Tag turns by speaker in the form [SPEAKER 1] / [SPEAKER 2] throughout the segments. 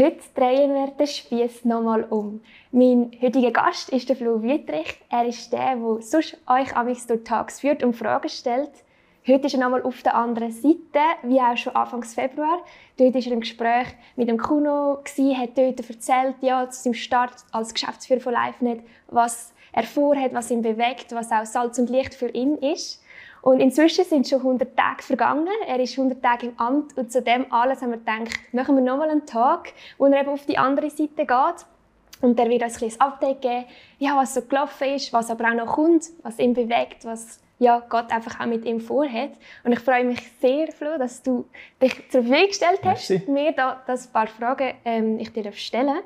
[SPEAKER 1] Heute drehen wir den Spieß nochmal um. Mein heutiger Gast ist der Flo Wietrich. Er ist der, der sonst euch amigs durch Tags führt und Fragen stellt. Heute ist er nochmal auf der anderen Seite, wie auch schon Anfang Februar. Dort war er im Gespräch mit dem Kuno, hat dort erzählt, ja, zu seinem Start als Geschäftsführer von LiveNet, was er vorhat, was ihn bewegt, was auch Salz und Licht für ihn ist. Und inzwischen sind schon 100 Tage vergangen. Er ist 100 Tage im Amt und zu dem alles haben wir gedacht, machen wir nochmal einen Tag, wo er eben auf die andere Seite geht. Und der wird uns ein kleines Update geben, ja, was so gelaufen ist, was aber auch noch kommt, was ihn bewegt, was ja, Gott einfach auch mit ihm vorhat. Und ich freue mich sehr, Flo, dass du dich zur Verfügung gestellt hast, Merci. mir da das paar Fragen ähm, ich dir stellen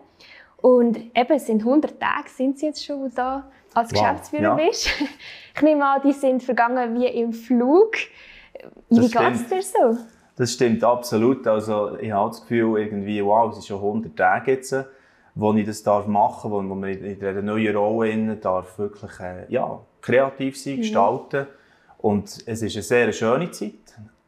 [SPEAKER 1] Und eben, es sind 100 Tage sind sie jetzt schon da als wow. Geschäftsführer ja. bist. Ich nehme an, die sind vergangen wie im Flug. Wie geht es dir so?
[SPEAKER 2] Das stimmt absolut. Also ich habe das Gefühl, irgendwie, wow, es sind schon 100 Tage jetzt, wo ich das darf machen darf, wo, man in dieser neuen Rolle darf wirklich äh, ja, kreativ sein, mhm. gestalten. Und es ist eine sehr schöne Zeit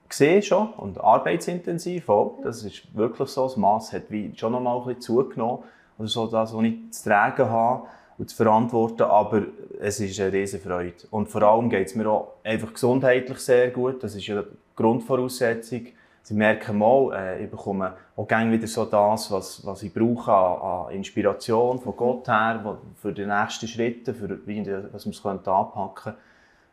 [SPEAKER 2] gesehen schon und arbeitsintensiv auch. Das ist wirklich so. Das Maß hat wie schon noch mal ein bisschen zugenommen. Also so das, was ich zu tragen habe und zu verantworten, aber es ist eine riesige Freude. Und vor allem geht es mir auch einfach gesundheitlich sehr gut. Das ist ja die Grundvoraussetzung. Sie merken mal, äh, ich bekomme auch gerne wieder so das, was, was ich brauche an, an Inspiration von Gott her, wo, für die nächsten Schritte, für wie, was wir es anpacken können.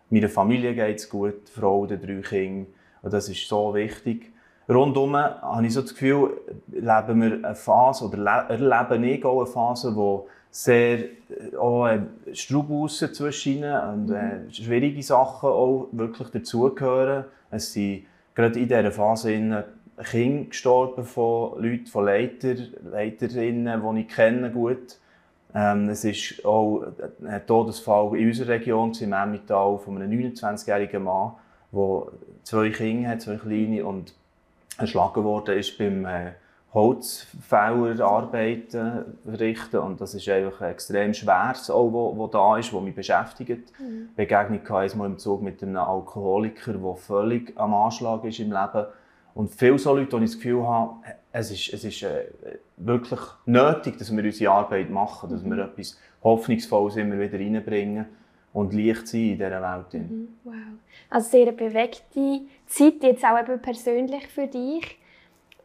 [SPEAKER 2] Meiner Familie geht es gut, die Frau, die drei Kinder. Das ist so wichtig. Rundum habe ich so das Gefühl, leben wir eine Phase, oder erleben ich auch eine Phase, wo sehr äh, auch äh, Straubussen zwischen und äh, mhm. schwierige Sachen auch wirklich dazugehören. Es sind gerade in dieser Phase in Kinder gestorben von Leuten, von Leiter, Leiterinnen, die ich kenne gut. Ähm, es ist auch ein Todesfall in unserer Region im Emmental von einem 29-jährigen Mann, der zwei Kinder hat, zwei kleine, und erschlagen worden ist beim äh, Holzfällerarbeiten verrichten und das ist einfach extrem schweres, auch wo, wo da ist, wo mich beschäftigt. Mhm. Begegnung hatte mal im Zug mit einem Alkoholiker, der völlig am Anschlag ist im Leben und viele so Leute, die ich das Gefühl habe, es ist, es ist äh, wirklich nötig, dass wir unsere Arbeit machen, dass wir mhm. etwas Hoffnungsvolles immer wieder reinbringen und Licht sein in dieser Welt. Mhm.
[SPEAKER 1] Wow. Also sehr bewegte Zeit, jetzt auch eben persönlich für dich.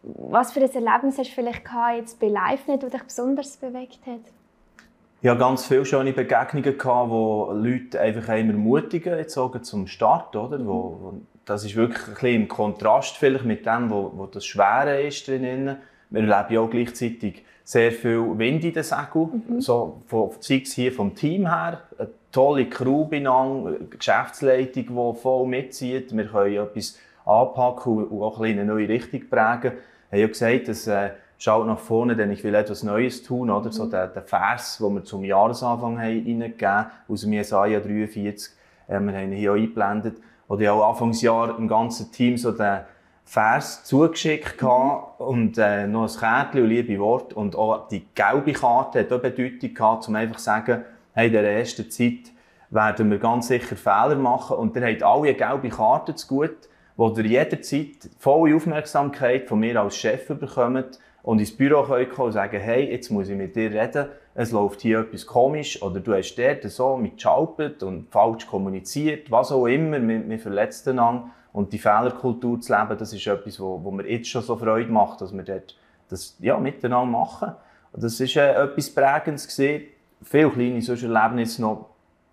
[SPEAKER 1] Was für ein Erlebnis hast du vielleicht gehabt, jetzt bei LiveNet, das dich besonders bewegt hat?
[SPEAKER 2] Ich hatte ganz viele schöne Begegnungen, gehabt, wo Leute einfach immer ermutigen jetzt zum Start. Oder? Wo, wo, das ist wirklich ein bisschen im Kontrast vielleicht mit dem, wo, wo das Schwere ist drinnen. Wir erleben ja auch gleichzeitig sehr viel Wind in den Segeln, mhm. so von, sei es hier vom Team her, eine tolle Crew eine Geschäftsleitung, die voll mitzieht. Wir können etwas anpacken und auch ein eine neue Richtung prägen. Ich habe ja gesagt, dass äh, schaut nach vorne, denn ich will etwas Neues tun, oder? Mhm. So der, der Vers, den wir zum Jahresanfang haben aus dem Jesaja 43, äh, wir haben ihn hier auch eingeblendet, oder ja auch Anfangsjahr im ganzen Team so den Vers zugeschickt mhm. und äh, noch ein Kärtchen und liebe Wort und auch die gelbe Karte hat auch Bedeutung gehabt, um einfach zu sagen, hey, in der ersten Zeit werden wir ganz sicher Fehler machen und ihr habt alle eine gelbe Karte zu gut, wo ihr jederzeit volle Aufmerksamkeit von mir als Chef bekommt und ins Büro kommen und sagen, hey, jetzt muss ich mit dir reden, es läuft hier etwas komisch oder du hast dort so mit geschalpert und falsch kommuniziert, was auch immer, wir, wir verletzen einander. Und die Fehlerkultur zu leben, das ist etwas, wo, wo mir jetzt schon so Freude macht, dass wir dort das ja, miteinander machen. Das ist äh, etwas Prägendes gesehen. Viele kleine solche Erlebnisse noch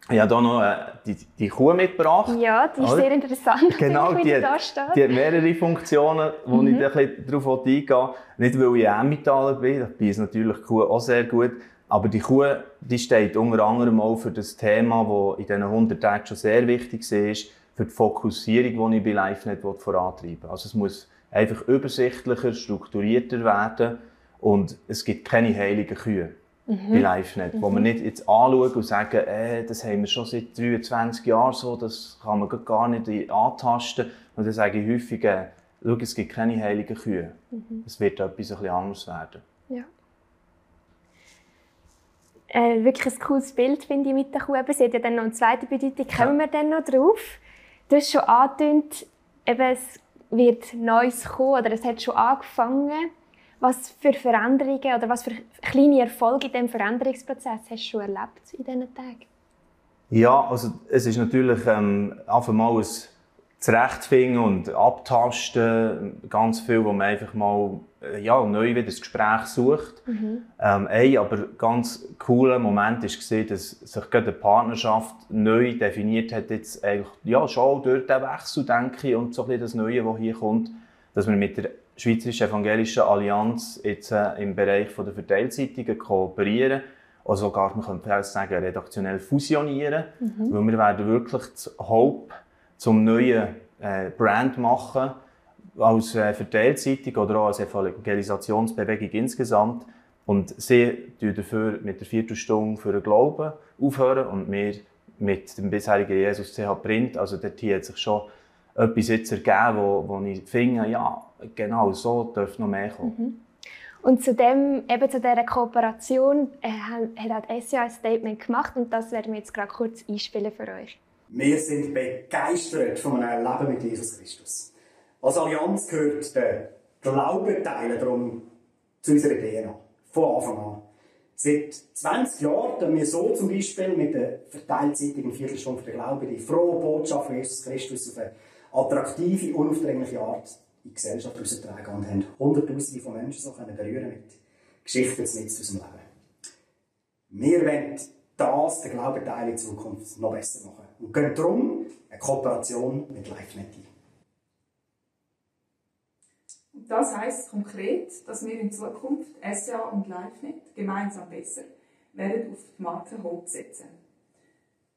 [SPEAKER 2] ich habe hier noch äh, die, die Kuh mitgebracht.
[SPEAKER 1] Ja, die ist oder? sehr interessant,
[SPEAKER 2] genau, die, die, da steht. die hat mehrere Funktionen, wo mhm. ich ein bisschen darauf eingehen Nicht, weil ich Emmentaler bin, da bin ich natürlich die Kuh auch sehr gut, aber die Kuh die steht unter anderem auch für das Thema, das in diesen 100 Tagen schon sehr wichtig ist, für die Fokussierung, die ich bei LiveNet vorantreiben Also es muss einfach übersichtlicher, strukturierter werden und es gibt keine heiligen Kühe mhm. bei LiveNet, mhm. wo man nicht jetzt anschauen und sagen, äh, das haben wir schon seit 23 Jahren so, das kann man gar nicht antasten. Und dann sage ich häufig, äh, schau, es gibt keine heiligen Kühe. Mhm. Es wird etwas ein bisschen anders werden.
[SPEAKER 1] Ja. Äh, wirklich ein cooles Bild, finde ich, mit der Kuh. Sie hat ja dann noch eine zweite Bedeutung, kommen ja. wir dann noch drauf. Du hast schon angedeutet, eben, es wird Neues kommen, oder es hat schon angefangen. Was für Veränderungen oder was für kleine Erfolge in diesem Veränderungsprozess hast du schon erlebt in diesen Tagen?
[SPEAKER 2] Ja, also es ist natürlich ähm, einfach mal ein Zurechtfinden und Abtasten, ganz viel, wo man einfach mal äh, ja, neu wieder das Gespräch sucht. Mhm. Ähm, ein aber ganz cooler Moment war, dass sich gerade die Partnerschaft neu definiert hat, jetzt eigentlich, ja, schon durch den Wechsel, denke ich, und so ein bisschen das Neue, das hier kommt, dass wir mit der Schweizerischen Evangelischen Allianz jetzt äh, im Bereich von der Verteilzeitungen kooperieren. Oder sogar, man könnte sagen, redaktionell fusionieren. Mhm. Weil wir werden wirklich das Hope zum neuen äh, Brand machen, als äh, Verteilzeitung oder auch als Evangelisationsbewegung insgesamt. Und sie tun dafür mit der Viertelstunde für den Glauben aufhören und wir mit dem bisherigen Jesus CH Print. Also dort hier hat sich schon etwas jetzt ergeben, wo, wo ich finde, ja, genau so dürfte noch mehr kommen.
[SPEAKER 1] Mhm. Und zu, dem, eben zu dieser Kooperation äh, hat auch SCA ein Statement gemacht und das werden wir jetzt gerade kurz einspielen für euch.
[SPEAKER 3] Wir sind begeistert von einem Leben mit Jesus Christus. Als Allianz gehört der Glaubenteil darum zu unserer DNA. Von Anfang an. Seit 20 Jahren haben wir so zum Beispiel mit der verteilzeitigen Viertelstunde für den Glauben die frohe Botschaft von Jesus Christus auf eine attraktive, unaufdringliche Art in die Gesellschaft herausgetragen und haben Hunderttausende von Menschen so können berühren mit Geschichten aus unserem Leben. Wir wollen das, den Glaubenteil in Zukunft, noch besser machen. Und gehen darum eine Kooperation mit LiveNet ein.
[SPEAKER 4] Das heisst konkret, dass wir in Zukunft SCA und LiveNet gemeinsam besser werden auf die Marke Hope setzen.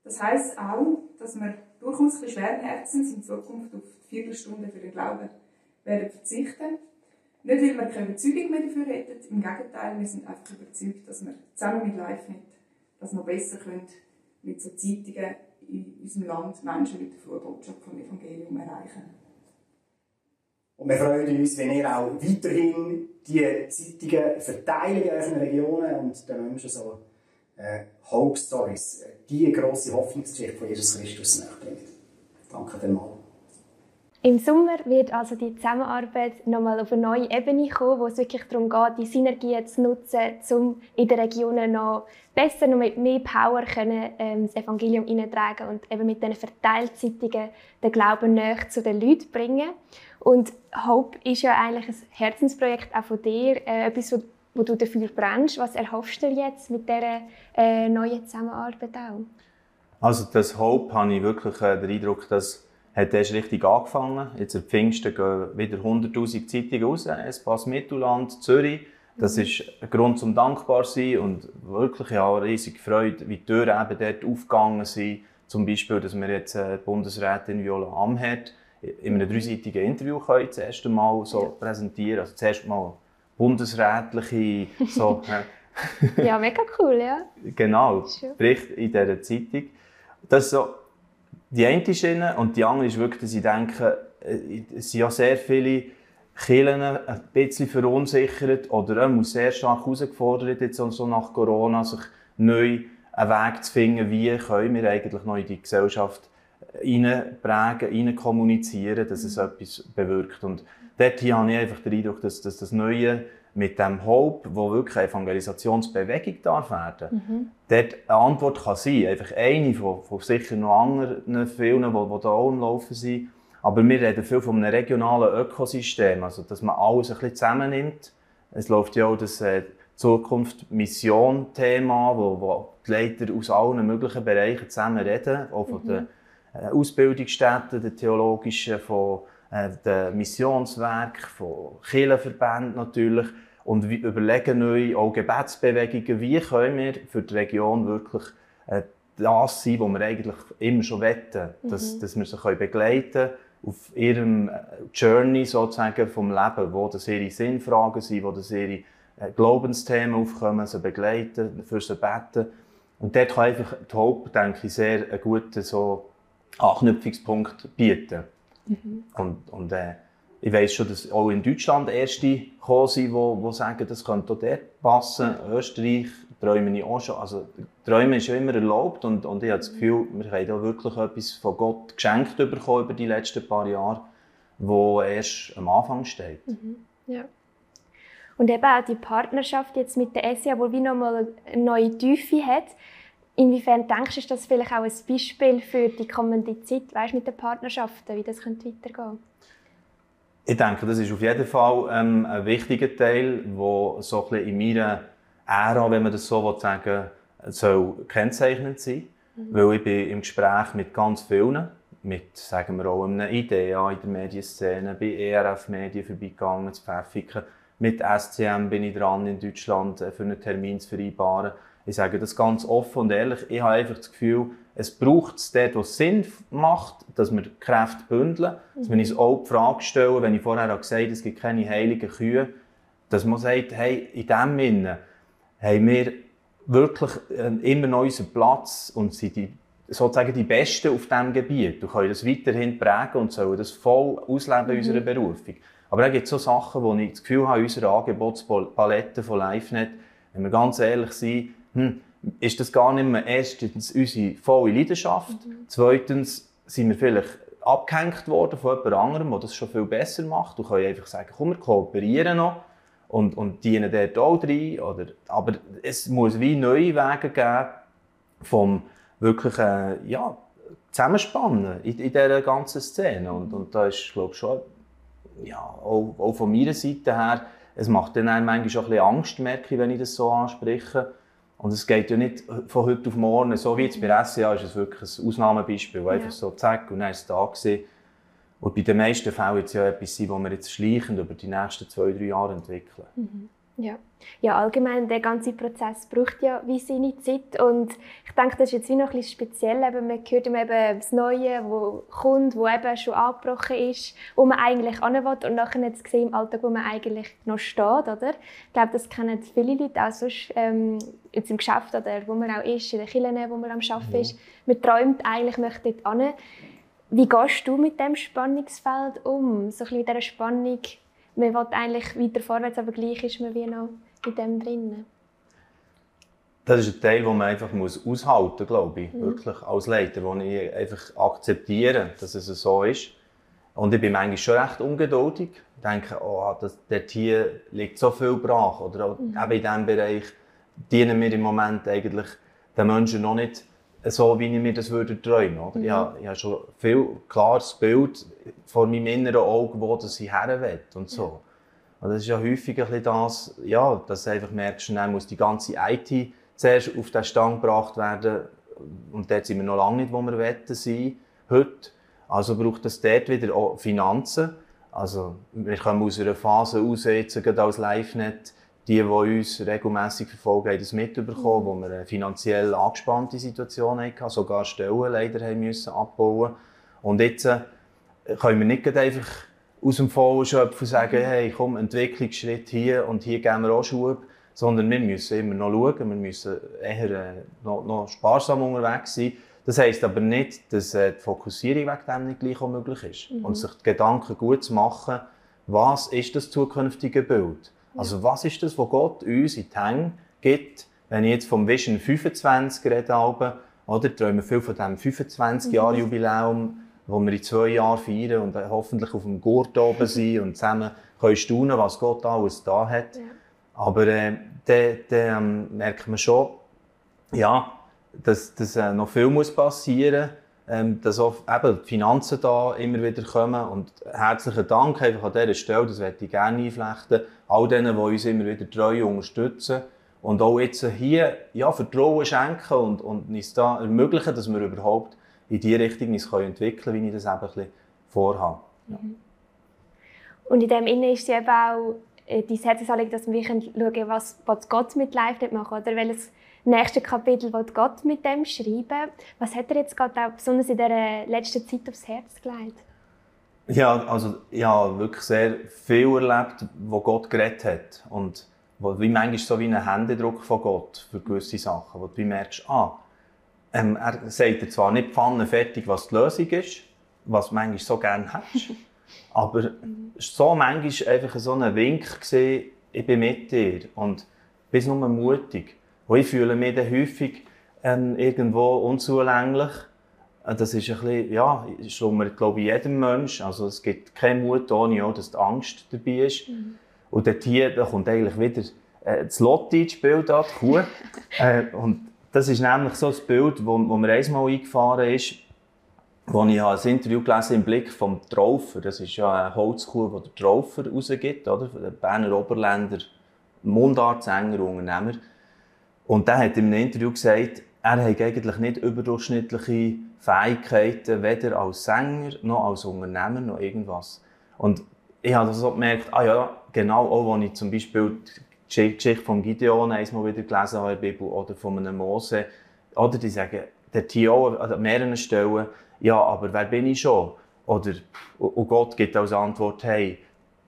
[SPEAKER 4] Das heisst auch, dass wir durchaus ein schweren Herzens in Zukunft auf die Viertelstunde für den Glauben werden verzichten. Nicht, weil wir keine Überzeugung mehr dafür hätten, im Gegenteil, wir sind einfach überzeugt, dass wir zusammen mit LiveNet das noch besser können, mit so Zeitungen in unserem Land Menschen mit der frohen Botschaft vom Evangelium erreichen.
[SPEAKER 3] Und wir freuen uns, wenn ihr auch weiterhin die Zeitungen verteilt in euren Regionen und den Menschen so äh, Hope Stories, äh, die grosse Hoffnungsgeschichte von Jesus Christus nachbringt. Danke vielmals.
[SPEAKER 1] Im Sommer wird also die Zusammenarbeit nochmal auf eine neue Ebene kommen, wo es wirklich darum geht, die Synergien zu nutzen, um in den Regionen noch besser, noch mit mehr Power können, ähm, das Evangelium hineintragen und eben mit diesen Verteilzeitungen den Glauben näher zu den Leuten bringen. Und Hope ist ja eigentlich ein Herzensprojekt auch von dir, äh, etwas, wo, wo, du dafür brennst. Was erhoffst du jetzt mit dieser äh, neuen Zusammenarbeit auch?
[SPEAKER 2] Also das Hope habe ich wirklich äh, den Eindruck, dass hat erst richtig angefangen. Jetzt am Pfingsten gehen wieder 100'000 Zeitungen raus. Espas Mittelland, Zürich. Das mhm. ist ein Grund zum dankbar sein und wirklich ja, riesig Freude, wie die Türen eben dort aufgegangen sind. Zum Beispiel, dass wir jetzt äh, die Bundesrätin Viola Amherd in einem dreiseitigen Interview können das erste Mal so präsentieren. Also zuerst mal bundesrätliche so,
[SPEAKER 1] Ja, mega cool, ja.
[SPEAKER 2] Genau, Bericht in dieser Zeitung. Das ist so die eine Schiene und die andere ist wirklich, dass ich denke, äh, es sind ja sehr viele Kirchen ein bisschen verunsichert oder auch sehr stark herausgefordert, jetzt so nach Corona, sich neu einen Weg zu finden, wie können wir eigentlich noch in die Gesellschaft hineinprägen, hineinkommunizieren, dass es etwas bewirkt. Und dort hier habe ich einfach den Eindruck, dass, dass das Neue mit dem Hope, wo wirklich eine Evangelisationsbewegung darf werden, mhm. dort eine Antwort kann sein. Einfach eine von, von sicher noch anderen vielen, die, die da auch laufen sind. Aber wir reden viel von einem regionalen Ökosystem, also dass man alles ein bisschen zusammennimmt. Es läuft ja auch das äh, Zukunft-Mission-Thema, wo, wo die Leiter aus allen möglichen Bereichen zusammen reden, auch von mhm. den äh, Ausbildungsstätten, den theologischen, von äh, den Missionswerken, von Kirchenverbänden natürlich und überlegen neu auch Gebetsbewegungen, wie können wir für die Region wirklich äh, das sein, was wir eigentlich immer schon wetten, mhm. dass, dass wir sie können begleiten auf ihrem äh, Journey sozusagen vom Leben, wo das ihre Sinnfragen sind, wo das ihre äh, Glaubensthemen aufkommen, sie begleiten, für sie beten. Und dort kann einfach die Hope, denke ich, sehr einen guten so Anknüpfungspunkt bieten. Mhm. Und, und äh, ich weiß schon, dass auch in Deutschland Erste gekommen sind, die, die sagen, das könnte auch dort passen. Österreich träume ich auch schon. Also, Träumen ist ja immer erlaubt und, und ich habe das Gefühl, wir haben da wirklich etwas von Gott geschenkt bekommen über die letzten paar Jahre, wo erst am Anfang steht.
[SPEAKER 1] Mhm. Ja. Und eben auch die Partnerschaft jetzt mit der SIA, wo wie nochmal eine neue Tiefe hat. Inwiefern denkst du, ist das vielleicht auch ein Beispiel für die kommende Zeit, weißt, mit den Partnerschaften, wie das könnte weitergehen
[SPEAKER 2] Ich denke, das ist auf jeden Fall ähm, ein wichtiger Teil, der so ein bisschen in meiner Ära, wenn man das so sagen will, soll kennzeichnend sein. Mhm. Weil ich bin im Gespräch mit ganz vielen, mit, sagen wir auch einer IDEA in der Medienszene, bei ERF Medien vorbeigegangen, zu Pfäffiken. Mit SCM bin ich dran, in Deutschland äh, für einen Termin zu vereinbaren. Ich sage das ganz offen und ehrlich. Ich habe einfach das Gefühl, es braucht es dort, wo es Sinn macht, dass wir Kräfte bündeln. Mhm. Dass wir uns auch die Frage stellen, wenn ich vorher gesagt habe, es gibt keine heiligen Kühe, dass man sagt, hey, in dem Sinne haben wir wirklich äh, immer noch unseren Platz und sind die, sozusagen die Besten auf diesem Gebiet. Du kannst das weiterhin prägen und sollen das voll ausleben mhm. in unserer Berufung. Aber es gibt so Sachen, wo ich das Gefühl habe, unsere Angebotspalette von LiveNet, wenn wir ganz ehrlich sind, hm, ist das gar nicht mehr erstens unsere volle Leidenschaft. Mhm. Zweitens sind wir vielleicht abgehängt worden von jemand anderem, der das schon viel besser macht. Du kannst einfach sagen, komm, wir kooperieren noch und, und dienen dort auch rein. Oder, aber es muss wie neue Wege geben vom wirklichen ja, Zusammenspannen in, in dieser ganzen Szene. Und, und da ist, glaube ich, schon, ja, auch, auch von meiner Seite her, es macht dann manchmal schon ein bisschen Angst, merke ich, wenn ich das so anspreche und es geht ja nicht von heute auf morgen, so wie jetzt bei SCA ist es wirklich ein Ausnahmebeispiel, wo ja. einfach so zack und dann ist es da gewesen. Und bei den meisten Fällen wird es ja etwas das wir jetzt schleichend über die nächsten zwei, drei Jahre entwickeln.
[SPEAKER 1] Mhm. Ja. ja, allgemein, der ganze Prozess braucht ja wie seine Zeit und ich denke, das ist jetzt wie noch ein bisschen speziell, eben, man hört eben das Neue, wo kommt, wo eben schon angebrochen ist, wo man eigentlich hin will und nachher jetzt sehen im Alltag, wo man eigentlich noch steht, oder? Ich glaube, das kennen viele Leute auch sonst, ähm, jetzt im Geschäft oder wo man auch ist, in den Kirchen, wo man am Arbeiten ja. ist. Man träumt eigentlich, möchte dort hin. Wie gehst du mit dem Spannungsfeld um? So ein bisschen mit dieser Spannung man will eigentlich weiter vorwärts, aber gleich ist man wie noch in dem drin.
[SPEAKER 2] Das ist ein Teil, den man einfach muss aushalten muss, glaube ich, mhm. wirklich als Leiter, wo ich einfach akzeptiere, dass es so ist. Und ich bin manchmal schon recht ungeduldig. Ich denke, oh, das, dort hier liegt so viel brach. Oder mhm. eben in diesem Bereich dienen wir im Moment eigentlich den Menschen noch nicht so, wie ich mir das würde träumen würde. Mhm. Ich, habe, ich habe schon viel klares Bild vor meinem inneren Auge, wo das ich her will und so. Und das ist ja häufig ein bisschen das, ja, dass du einfach merkst, dann muss die ganze IT zuerst auf den Stand gebracht werden und dort sind wir noch lange nicht, wo wir wetten sein heute. Also braucht es dort wieder auch Finanzen. Also wir kommen aus einer Phase raus, jetzt gerade als LiveNet, die, die uns regelmäßig verfolgen, haben das mitbekommen, wo wir eine finanziell angespannte Situation hatten, sogar Stellen leider haben müssen abbauen Und jetzt äh, können wir nicht einfach aus dem Vollen schöpfen und sagen, hey, komm, Entwicklungsschritt hier und hier geben wir auch Schub, sondern wir müssen immer noch schauen, wir müssen eher äh, noch, noch sparsam unterwegs sein. Das heisst aber nicht, dass äh, die Fokussierung wegen dem nicht gleich auch möglich ist. Mhm. Und sich die Gedanken gut zu machen, was ist das zukünftige Bild? Also was ist das, was Gott uns in die Hände gibt, wenn ich jetzt vom Vision 25 rede, oder träumen viel von dem 25 Jahre mhm. Jubiläum, wo wir in zwei Jahren feiern und hoffentlich auf dem Gurt oben sind und zusammen können staunen, was Gott alles da hat. Ja. Aber äh, dann, dann ähm, merkt man schon, ja, dass, dass äh, noch viel muss passieren muss ähm, dass auch eben die Finanzen da immer wieder kommen. Und herzlichen Dank einfach an dieser Stelle, das werde ich gerne einflechten, all denen, die uns immer wieder treu unterstützen. Und auch jetzt hier ja, Vertrauen schenken und, und uns da ermöglichen, dass wir überhaupt in die Richtung uns entwickeln können, wie ich das eben ein bisschen vorhabe. Ja. Mhm.
[SPEAKER 1] Und in dem Innen ist es eben auch äh, die Herzensanliegen, dass wir schauen können, was, Gott mit Live machen oder welches nächste Kapitel will Gott mit dem schreiben. Was hat er jetzt gerade auch besonders in der letzten Zeit aufs Herz gelegt?
[SPEAKER 2] Ja, also ich habe wirklich sehr viel erlebt, wo Gott geredet hat und wo wie manchmal so wie ein Händedruck von Gott für gewisse Sachen, wo du merkst, ah, ähm, er sagt dir zwar nicht pfannenfertig, was die Lösung ist, was du manchmal so gerne hättest, aber so manchmal einfach so ein Wink gesehen, ich bin mit dir und bist nur mutig. Und ich fühle mich dann häufig ähm, irgendwo unzulänglich. Äh, das ist ein bisschen, ja, schlummert, glaube ich, jedem Mensch. Also es gibt keinen Mut ohne auch, dass die Angst dabei ist. Mhm. Und dort hier, da kommt eigentlich wieder äh, das Lotti ins Spiel, da, die Kuh. äh, und das ist nämlich so ein Bild, wo, wo mir einmal eingefahren ist, wo ich ein Interview gelesen im Blick vom Traufer. Das ist ja eine Holzkuh, die der Traufer rausgibt, oder? Der Berner Oberländer Mundartsänger, Unternehmer. Und der hat in einem Interview gesagt, er hat eigentlich nicht überdurchschnittliche Fähigkeiten, weder als Sänger, noch als Unternehmer, noch irgendwas. Und ich habe so gemerkt, ah ja, genau auch, als ich zum Beispiel die Geschichte von Gideon einmal wieder gelesen habe in der Bibel oder von einem Mose, oder die sagen, der Tio an mehreren Stellen, ja, aber wer bin ich schon? Oder, und Gott gibt als Antwort, hey,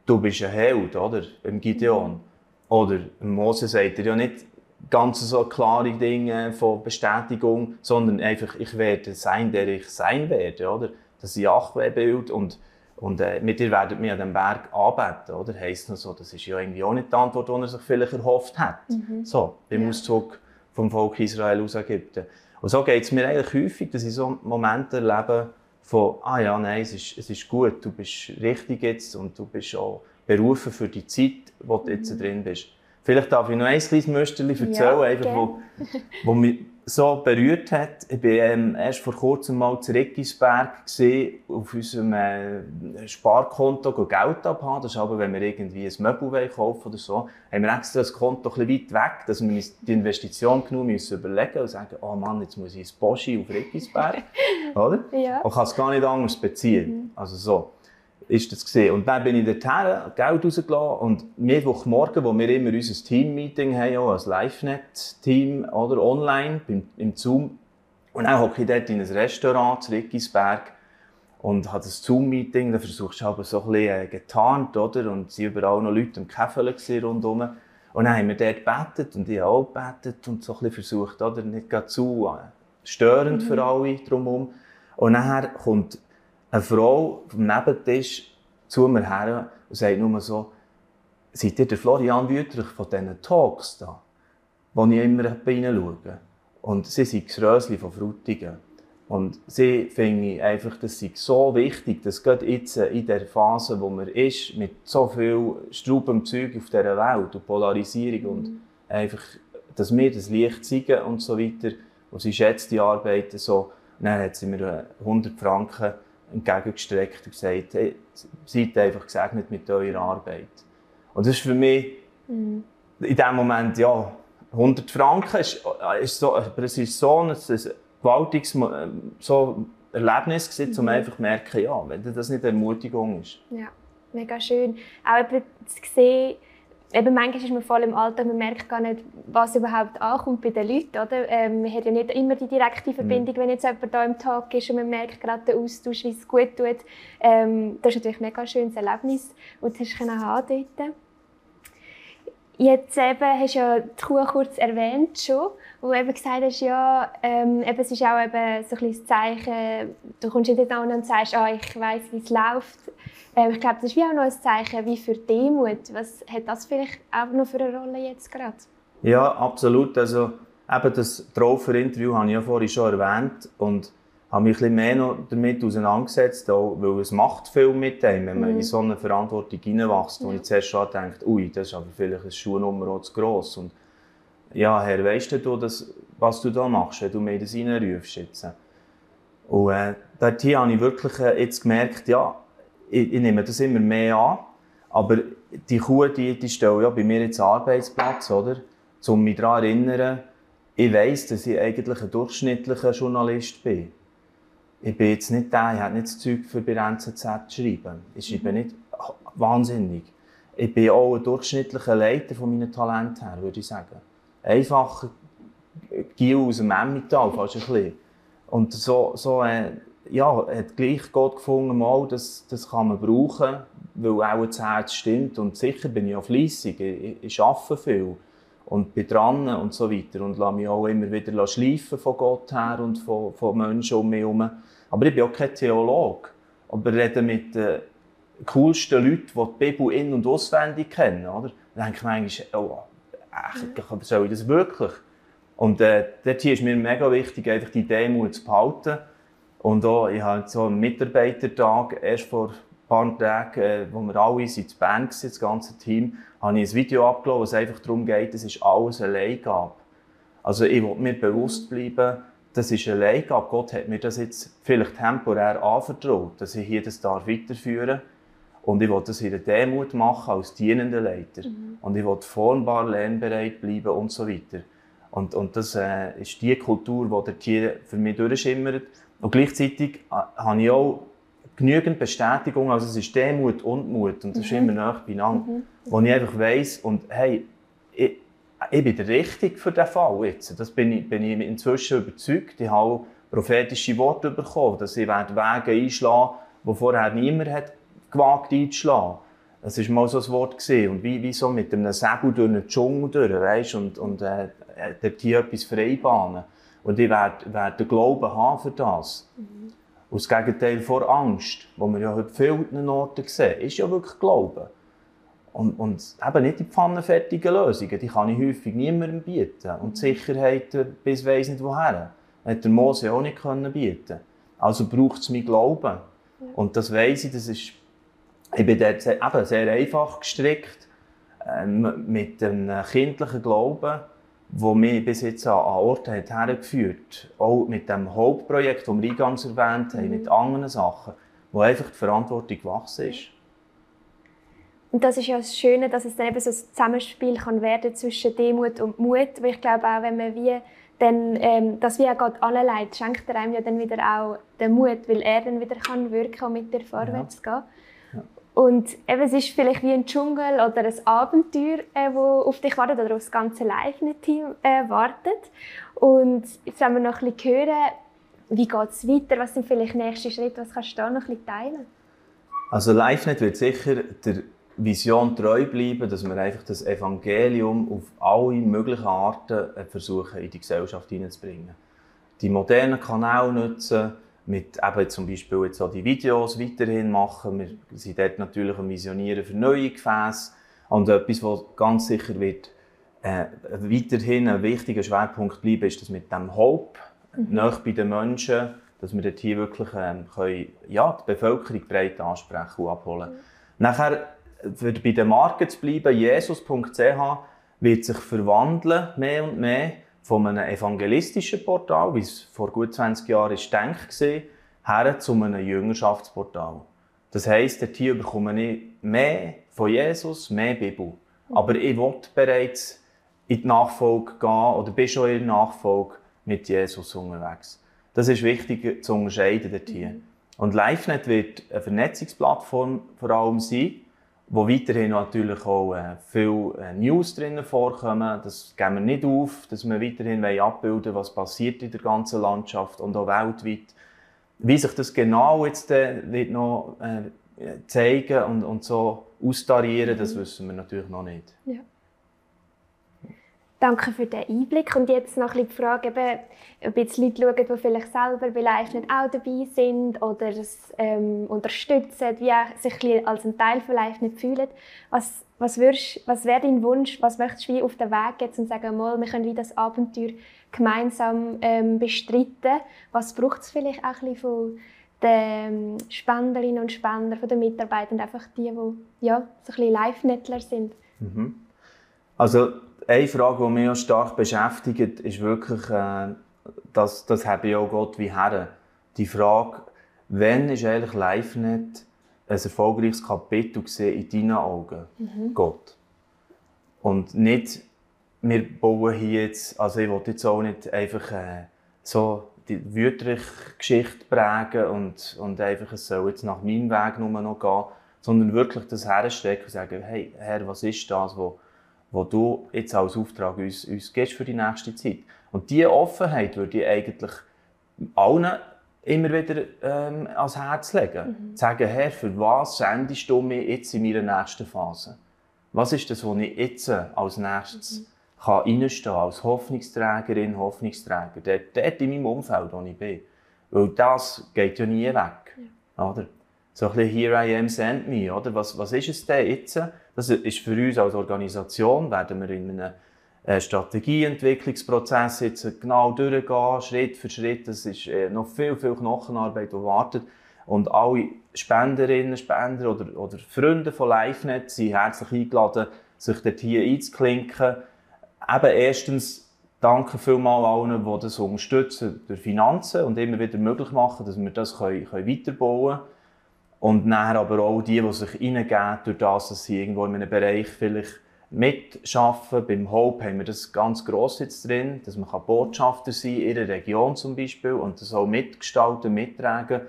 [SPEAKER 2] du bist ein Held, oder? Im Gideon. Oder Mose sagt er ja nicht ganz so klare Dinge von Bestätigung, sondern einfach, ich werde sein, der ich sein werde, oder? Das Jahwe-Bild und und äh, mit dir werdet mir an dem Berg anbeten, oder? Heisst noch so, das ist ja irgendwie auch nicht die Antwort, die er sich vielleicht erhofft hat. Mhm. So, beim ja. Auszug vom Volk Israel aus Ägypten. Und so geht es mir eigentlich häufig, dass ich so Momente erlebe von, ah ja, nein, es ist, es ist gut, du bist richtig jetzt und du bist auch berufen für die Zeit, wo du jetzt mhm. drin bist. Vielleicht darf ich noch ein kleines Müsterchen erzählen, ja, einfach, wo, wo mich so berührt hat. Ich war ähm, erst vor kurzem mal zu Rickisberg auf unserem äh, Sparkonto Geld abhaben. Das ist aber, wenn wir irgendwie ein Möbel kaufen oder so, haben wir extra das Konto ein bisschen weit weg, dass wir uns die Investition genug müssen überlegen und sagen, oh Mann, jetzt muss ich ins Boschi auf Rickisberg. oder? Ja. Und kann es gar nicht anders beziehen. Mhm. Also so ist das gesehen. Und dann bin ich dorthin, Geld rausgelassen und Mittwochmorgen, wo wir immer unser Team-Meeting haben, auch als LiveNet-Team oder online beim, im Zoom. Und dann hocke ich dort in ein Restaurant zu Rickisberg und habe das Zoom-Meeting, da versuchst du aber so ein bisschen äh, getarnt, oder? Und es waren überall noch Leute im Käfele rundherum. Und dann haben wir dort gebetet und ich habe auch gebetet und so ein bisschen versucht, oder? Nicht gerade zu äh, störend mhm. für alle drumherum. Und nachher kommt eine Frau vom Nebentisch zu mir her und sagt nur so, seid ihr der Florian Wüterich von diesen Talks da, wo ich immer reinschaue? Und sie sind das Rösli von Frutigen. Und sie finde einfach, das ist so wichtig, dass gerade jetzt in der Phase, wo man ist, mit so viel Straubem Zeug auf dieser Welt und Polarisierung mhm. und einfach, dass wir das Licht zeigen und so weiter. Und sie schätzt die Arbeit so. Und dann hat sie mir 100 Franken entgegengestreckt und gesagt, hey, seid einfach gesegnet mit eurer Arbeit. Und das ist für mich mhm. in dem Moment, ja, 100 Franken ist, ist so, aber es ist so ein, ein gewaltiges so Erlebnis gewesen, mhm. um einfach zu merken, ja, wenn das nicht Ermutigung ist.
[SPEAKER 1] Ja, mega schön. Auch zu sehen, eben manchmal ist man voll im Alter, man merkt gar nicht, was überhaupt ankommt bei den Leuten. Oder? Ähm, man hat ja nicht immer die direkte Verbindung, mhm. wenn jetzt jemand hier im Tag ist und man merkt gerade den Austausch, wie es gut tut. Ähm, das ist natürlich ein mega schönes Erlebnis, das du hast dort. Jetzt eben, hast du ja die Kuh kurz erwähnt schon, wo du eben gesagt hast, ja, ähm, eben, es ist auch eben so ein Zeichen, du kommst nicht an und sagst, ah, ich weiss, wie es läuft. Ähm, ich glaube, das ist wie auch noch ein Zeichen wie für Demut. Was hat das vielleicht auch noch für eine Rolle jetzt gerade?
[SPEAKER 2] Ja, absolut. Also eben das Traufer-Interview habe ich ja vorhin schon erwähnt und habe mich ein bisschen mehr noch damit auseinandergesetzt, auch, weil es macht viel mit dem, wenn man mhm. in so eine Verantwortung hineinwächst, wo ja. ich zuerst schon denke, ui, das ist aber vielleicht eine Schuhnummer auch zu gross. Und ja, Herr, weißt du, das, was du da machst, wenn du mir das reinrufst jetzt? Und äh, dort habe ich wirklich äh, jetzt gemerkt, ja, ich, ich, nehme das immer mehr an, aber die Kuh, die, die stelle ja bei mir jetzt Arbeitsplatz, oder? Um mich daran zu erinnern, ich weiss, dass ich eigentlich ein durchschnittlicher Journalist bin ich bin jetzt nicht der, ich habe nicht das Zeug für bei NZZ zu schreiben. Ich schreibe mhm. nicht wahnsinnig. Ich bin auch ein durchschnittlicher Leiter von meinen Talenten her, würde ich sagen. Einfach Giel aus dem Emmental, fast ein bisschen. Und so, so äh, ja, hat gleich Gott gefunden, mal, das, das kann man brauchen, weil auch das Herz stimmt. Und sicher bin ich auch fleissig, ich, ich arbeite viel und bin dran und so weiter und lasse mich auch immer wieder schleifen von Gott her und von, von Menschen um mich herum. Aber ich bin auch kein Theologe. Aber rede mit den coolsten Leuten, die die Bibel in- und auswendig kennen. Oder? Dann denke ich manchmal, oh, echt, soll ich das wirklich? Und äh, dort hier ist mir mega wichtig, einfach die Demut zu behalten. Und auch, ich habe so einen Mitarbeitertag erst vor paar Tagen, äh, wo wir alle in Bern waren, das ganze Team, habe ich ein Video abgeladen, wo es einfach darum geht, es ist alles eine Leihgabe. Also ich will mir bewusst bleiben, das ist eine Leihgabe. Gott hat mir das jetzt vielleicht temporär anvertraut, dass ich hier das darf weiterführen und ich will das in der Demut machen als dienender Leiter. Mhm. Und ich will formbar, lernbereit bleiben und so weiter. Und, und das äh, ist die Kultur, die hier für mich durchschimmert. Und gleichzeitig äh, habe ich auch genügend Bestätigung, also es ist Demut und Mut und das mhm. ist immer nah beieinander, mhm. wo ich einfach weiss und hey, ich, ich bin der Richtige für diesen Fall jetzt. Das bin ich, bin ich inzwischen überzeugt. Ich habe prophetische Worte bekommen, dass ich Wege einschlagen werde, die vorher niemand hat gewagt einzuschlagen. Das war mal so ein Wort. Gewesen. Und wie, wie so mit einem Segel durch einen Dschungel durch, weißt? und, und äh, dort hier etwas freibahnen. Und ich werde, werde den Glauben haben für das. Mhm. Und das Gegenteil vor Angst, wo wir ja heute vielen Orten sehen, ist ja wirklich Glauben. Und, und eben nicht die pfannenfertigen Lösungen, die kann ich häufig niemandem bieten. Und die Sicherheit bis weiss nicht woher. Hat der Mose auch nicht können bieten Also braucht es mein Glauben. Und das weiss ich, das ist, ich bin dort sehr, eben sehr einfach gestrickt, äh, mit einem kindlichen Glauben, wo mich bis jetzt an, Orte hat hergeführt Auch mit dem Hauptprojekt, das wir eingangs erwähnt haben, mhm. mit anderen Sachen, wo einfach die Verantwortung gewachsen ist.
[SPEAKER 1] Und das ist ja das Schöne, dass es dann eben so ein Zusammenspiel kann werden zwischen Demut und Mut. Weil ich glaube auch, wenn man wie dann, ähm, dass wie auch Gott anleitet, schenkt er einem ja dann wieder auch den Mut, weil er dann wieder kann wirken und mit dir vorwärts ja. gehen. Und eben, es ist vielleicht wie ein Dschungel oder ein Abenteuer, äh, auf dich wartet oder auf das ganze Live-Team äh, wartet. Und jetzt wollen wir noch ein bisschen hören, wie geht es weiter, was sind vielleicht nächste Schritte, was kannst du da noch ein bisschen teilen?
[SPEAKER 2] Also LiveNet wird sicher der Vision treu bleiben, dass wir einfach das Evangelium auf alle möglichen Arten äh, versuchen, in die Gesellschaft hineinzubringen. Die modernen Kanäle nutzen, mit eben zum Beispiel jetzt auch die Videos weiterhin machen. Wir sind dort natürlich am Visionieren für neue Gefäße. Und etwas, was ganz sicher wird, äh, weiterhin ein wichtiger Schwerpunkt bleiben, ist das mit dem Hope, mhm. nach bei den Menschen, dass wir dort hier wirklich ähm, können, ja, die Bevölkerung breit ansprechen und abholen. Mhm. Nachher für bei den Marken zu bleiben, jesus.ch wird sich verwandeln, mehr und mehr, von einem evangelistischen Portal, wie es vor gut 20 Jahren ist gedacht war, her zu einem Jüngerschaftsportal. Das heisst, dort hier bekomme ich mehr von Jesus, mehr Bibel. Aber ich will bereits in die Nachfolge gehen oder bin schon in der Nachfolge mit Jesus unterwegs. Das ist wichtig zu unterscheiden dort hier. Und LiveNet wird eine Vernetzungsplattform vor allem sein, wo weiterhin natürlich auch äh, viele äh, News drinnen vorkommen. Das geben wir nicht auf, dass wir weiterhin abbilden was passiert in der ganzen Landschaft und auch weltweit. Wie sich das genau jetzt äh, wird noch äh, zeigen und, und so austarieren, das mhm. wissen wir natürlich noch nicht.
[SPEAKER 1] Ja. Danke für den Einblick. Und jetzt noch ein die Frage, ob jetzt Leute schauen, die vielleicht selber Live nicht auch dabei sind oder es ähm, unterstützen, wie sich als ein Teil von Live nicht fühlen. Was, was, was wäre dein Wunsch, was möchtest du wie auf den Weg gehen und sagen, mal, wir können wie das Abenteuer gemeinsam ähm, bestreiten? Was braucht es vielleicht auch ein bisschen von den Spenderinnen und Spender, von den Mitarbeitern, einfach die, die ja, so ein bisschen Live-Nettler sind?
[SPEAKER 2] Mhm. Also eine Frage, die mich auch stark beschäftigt, ist wirklich, äh, das, das habe ich auch Gott wie Herren. Die Frage, wann ist eigentlich LiveNet ein erfolgreiches Kapitel in deinen Augen, mhm. Gott? Und nicht, wir bauen hier jetzt, also ich will jetzt auch nicht einfach äh, so die Wüterich-Geschichte prägen und, und einfach, es soll jetzt nach meinem Weg nur noch gehen, sondern wirklich das herstrecken und sagen, hey, Herr, was ist das, was wo du jetzt als Auftrag uns, uns gibst für die nächste Zeit. Und diese Offenheit würde ich eigentlich allen immer wieder ähm, ans Herz legen. Mhm. Sagen, Herr, für was sendest du mich jetzt in meiner nächsten Phase? Was ist das, was ich jetzt als nächstes mhm. kann reinstehen kann, als Hoffnungsträgerin, Hoffnungsträger, dort, dort in meinem Umfeld, wo ich bin. Weil das geht ja nie weg. Ja. Oder? So ein bisschen Here I am, send me, oder? Was, was ist es denn jetzt? Das ist für uns als Organisation, werden wir in einem äh, Strategieentwicklungsprozess jetzt genau durchgehen, Schritt für Schritt. Das ist äh, noch viel, viel Knochenarbeit, die wartet. Und alle Spenderinnen, Spender oder, oder Freunde von LiveNet sind herzlich eingeladen, sich dort hier einzuklinken. Eben erstens danke vielmals allen, die das unterstützen durch Finanzen und immer wieder möglich machen, dass wir das können, können weiterbauen können. Und nachher aber auch die, die sich reingeben, durch das, dass sie irgendwo in einem Bereich vielleicht mitschaffen. Beim Hope haben wir das ganz gross jetzt drin, dass man Botschafter sein kann, in ihrer Region zum Beispiel, und das auch mitgestalten, mittragen.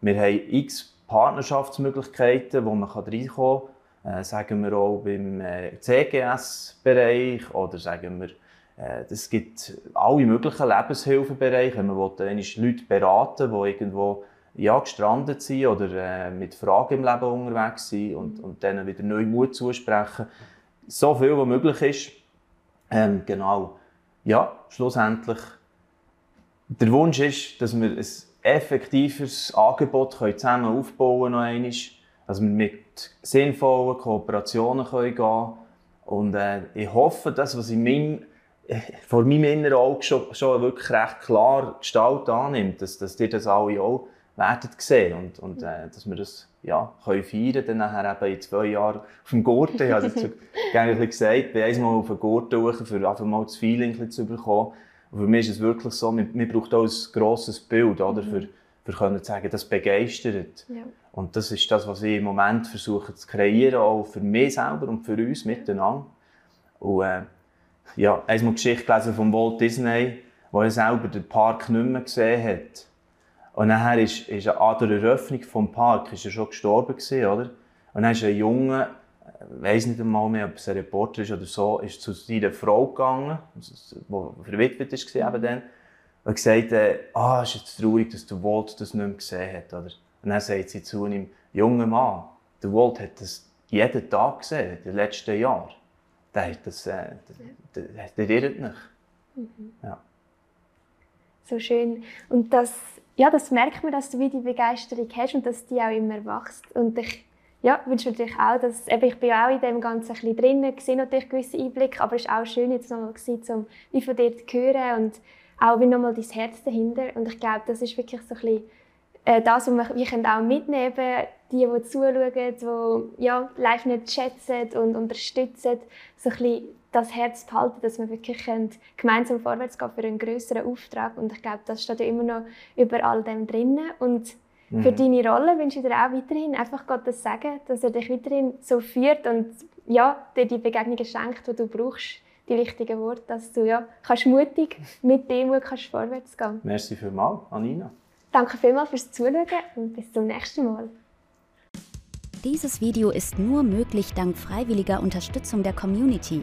[SPEAKER 2] Wir haben x Partnerschaftsmöglichkeiten, wo man reinkommen kann. Äh, sagen wir auch beim äh, CGS-Bereich oder sagen wir, äh, es gibt alle möglichen Lebenshilfebereiche. Man will Leute beraten, die irgendwo ja, gestrandet sind oder äh, mit Fragen im Leben unterwegs sind und, und denen wieder neu Mut zusprechen. So viel, was möglich ist. Ähm, genau. Ja, schlussendlich. Der Wunsch ist, dass wir ein effektives Angebot können zusammen aufbauen können, dass wir mit sinnvollen Kooperationen können gehen können. Und äh, ich hoffe, dass was in meinem, vor meinem inneren Auge schon, schon wirklich recht klar Gestalt annimmt, dass, dass ihr das alle auch werden sehen und, und äh, dass wir das ja, können feiern dann nachher eben in zwei Jahren auf dem Gurten. Ich habe gerne gesagt, bin einmal auf den Gurten hoch, für einfach mal das Feeling zu bekommen. Und für mich ist es wirklich so, man, man braucht auch ein grosses Bild, oder, mhm. für, für können zu sagen, das begeistert. Ja. Und das ist das, was ich im Moment versuche zu kreieren, auch für mich selber und für uns miteinander. Und äh, ja, einmal Geschichte gelesen von Walt Disney, wo er selber den Park nicht mehr gesehen hat. Und nachher ist, ist an der Eröffnung des Parks ist er schon gestorben gewesen, oder? Und dann ist ein Junge, ich weiss nicht einmal mehr, ob es ein Reporter ist oder so, ist zu seiner Frau gegangen, die verwitwet war eben dann, und gesagt, äh, ah, ist jetzt traurig, dass der Walt das nicht mehr gesehen hat, oder? Und dann sagt sie zu ihm, junger Mann, der Walt hat das jeden Tag gesehen, in den letzten Jahren. Der hat das, äh, der, der, der irrt nicht. Mhm. Ja.
[SPEAKER 1] So schön. Und das ja, das merkt man, dass du wie die Begeisterung hast und dass die auch immer wächst. Und ich ja, wünsche natürlich auch, dass, eben, ich bin auch in dem Ganzen ein bisschen drin, sehe natürlich gewisse Einblicke, aber es war auch schön, jetzt nochmal um wie von dir zu hören und auch wie nochmal dein Herz dahinter. Und ich glaube, das ist wirklich so ein bisschen äh, das, was wir, wir auch mitnehmen können, die, die zuschauen, die ja, live nicht schätzen und unterstützen, so ein bisschen das Herz behalten, dass wir wirklich gemeinsam vorwärts gehen für einen größeren Auftrag. Und ich glaube, das steht ja immer noch über all dem drinnen. Und mhm. für deine Rolle wünsche ich dir auch weiterhin einfach Gott das sagen, dass er dich weiterhin so führt und ja, dir die Begegnungen schenkt, die du brauchst, die wichtigen Worte, dass du ja kannst mutig mit Demut kannst vorwärts gehen.
[SPEAKER 2] Merci vielmals, Anina.
[SPEAKER 1] Danke vielmals fürs Zuschauen und bis zum nächsten Mal.
[SPEAKER 5] Dieses Video ist nur möglich dank freiwilliger Unterstützung der Community.